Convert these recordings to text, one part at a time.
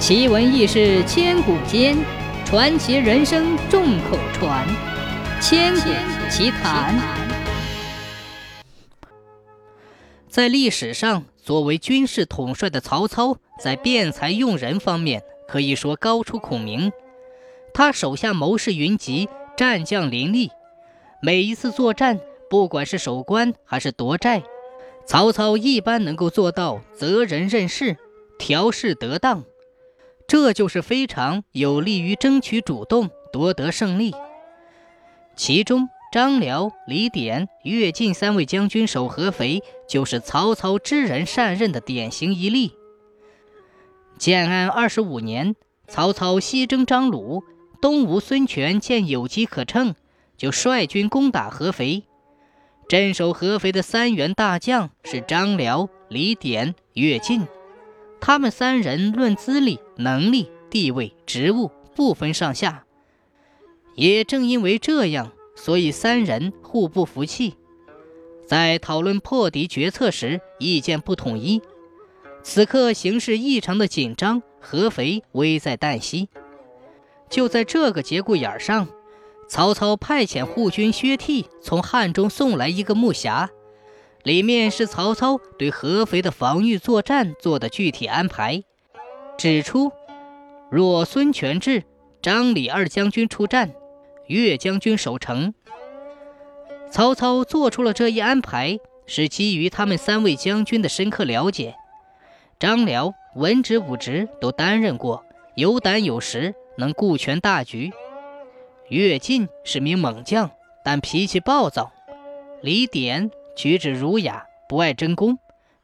奇闻异事千古间，传奇人生众口传。千古奇谈。在历史上，作为军事统帅的曹操，在辩才用人方面可以说高出孔明。他手下谋士云集，战将林立，每一次作战，不管是守关还是夺寨，曹操一般能够做到择人任事，调试得当。这就是非常有利于争取主动、夺得胜利。其中，张辽、李典、乐进三位将军守合肥，就是曹操知人善任的典型一例。建安二十五年，曹操西征张鲁，东吴孙权见有机可乘，就率军攻打合肥。镇守合肥的三员大将是张辽、李典、乐进。他们三人论资历、能力、地位、职务不分上下，也正因为这样，所以三人互不服气，在讨论破敌决策时意见不统一。此刻形势异常的紧张，合肥危在旦夕。就在这个节骨眼上，曹操派遣护军薛悌从汉中送来一个木匣。里面是曹操对合肥的防御作战做的具体安排，指出若孙权至，张李二将军出战，岳将军守城。曹操做出了这一安排，是基于他们三位将军的深刻了解。张辽文职武职都担任过，有胆有识，能顾全大局。乐进是名猛将，但脾气暴躁。李典。举止儒雅，不爱争功，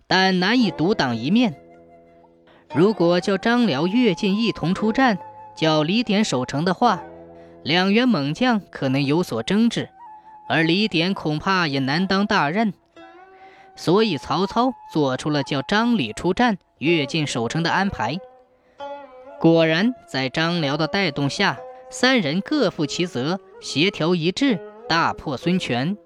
但难以独当一面。如果叫张辽、乐进一同出战，叫李典守城的话，两员猛将可能有所争执，而李典恐怕也难当大任。所以曹操做出了叫张李出战、乐进守城的安排。果然，在张辽的带动下，三人各负其责，协调一致，大破孙权。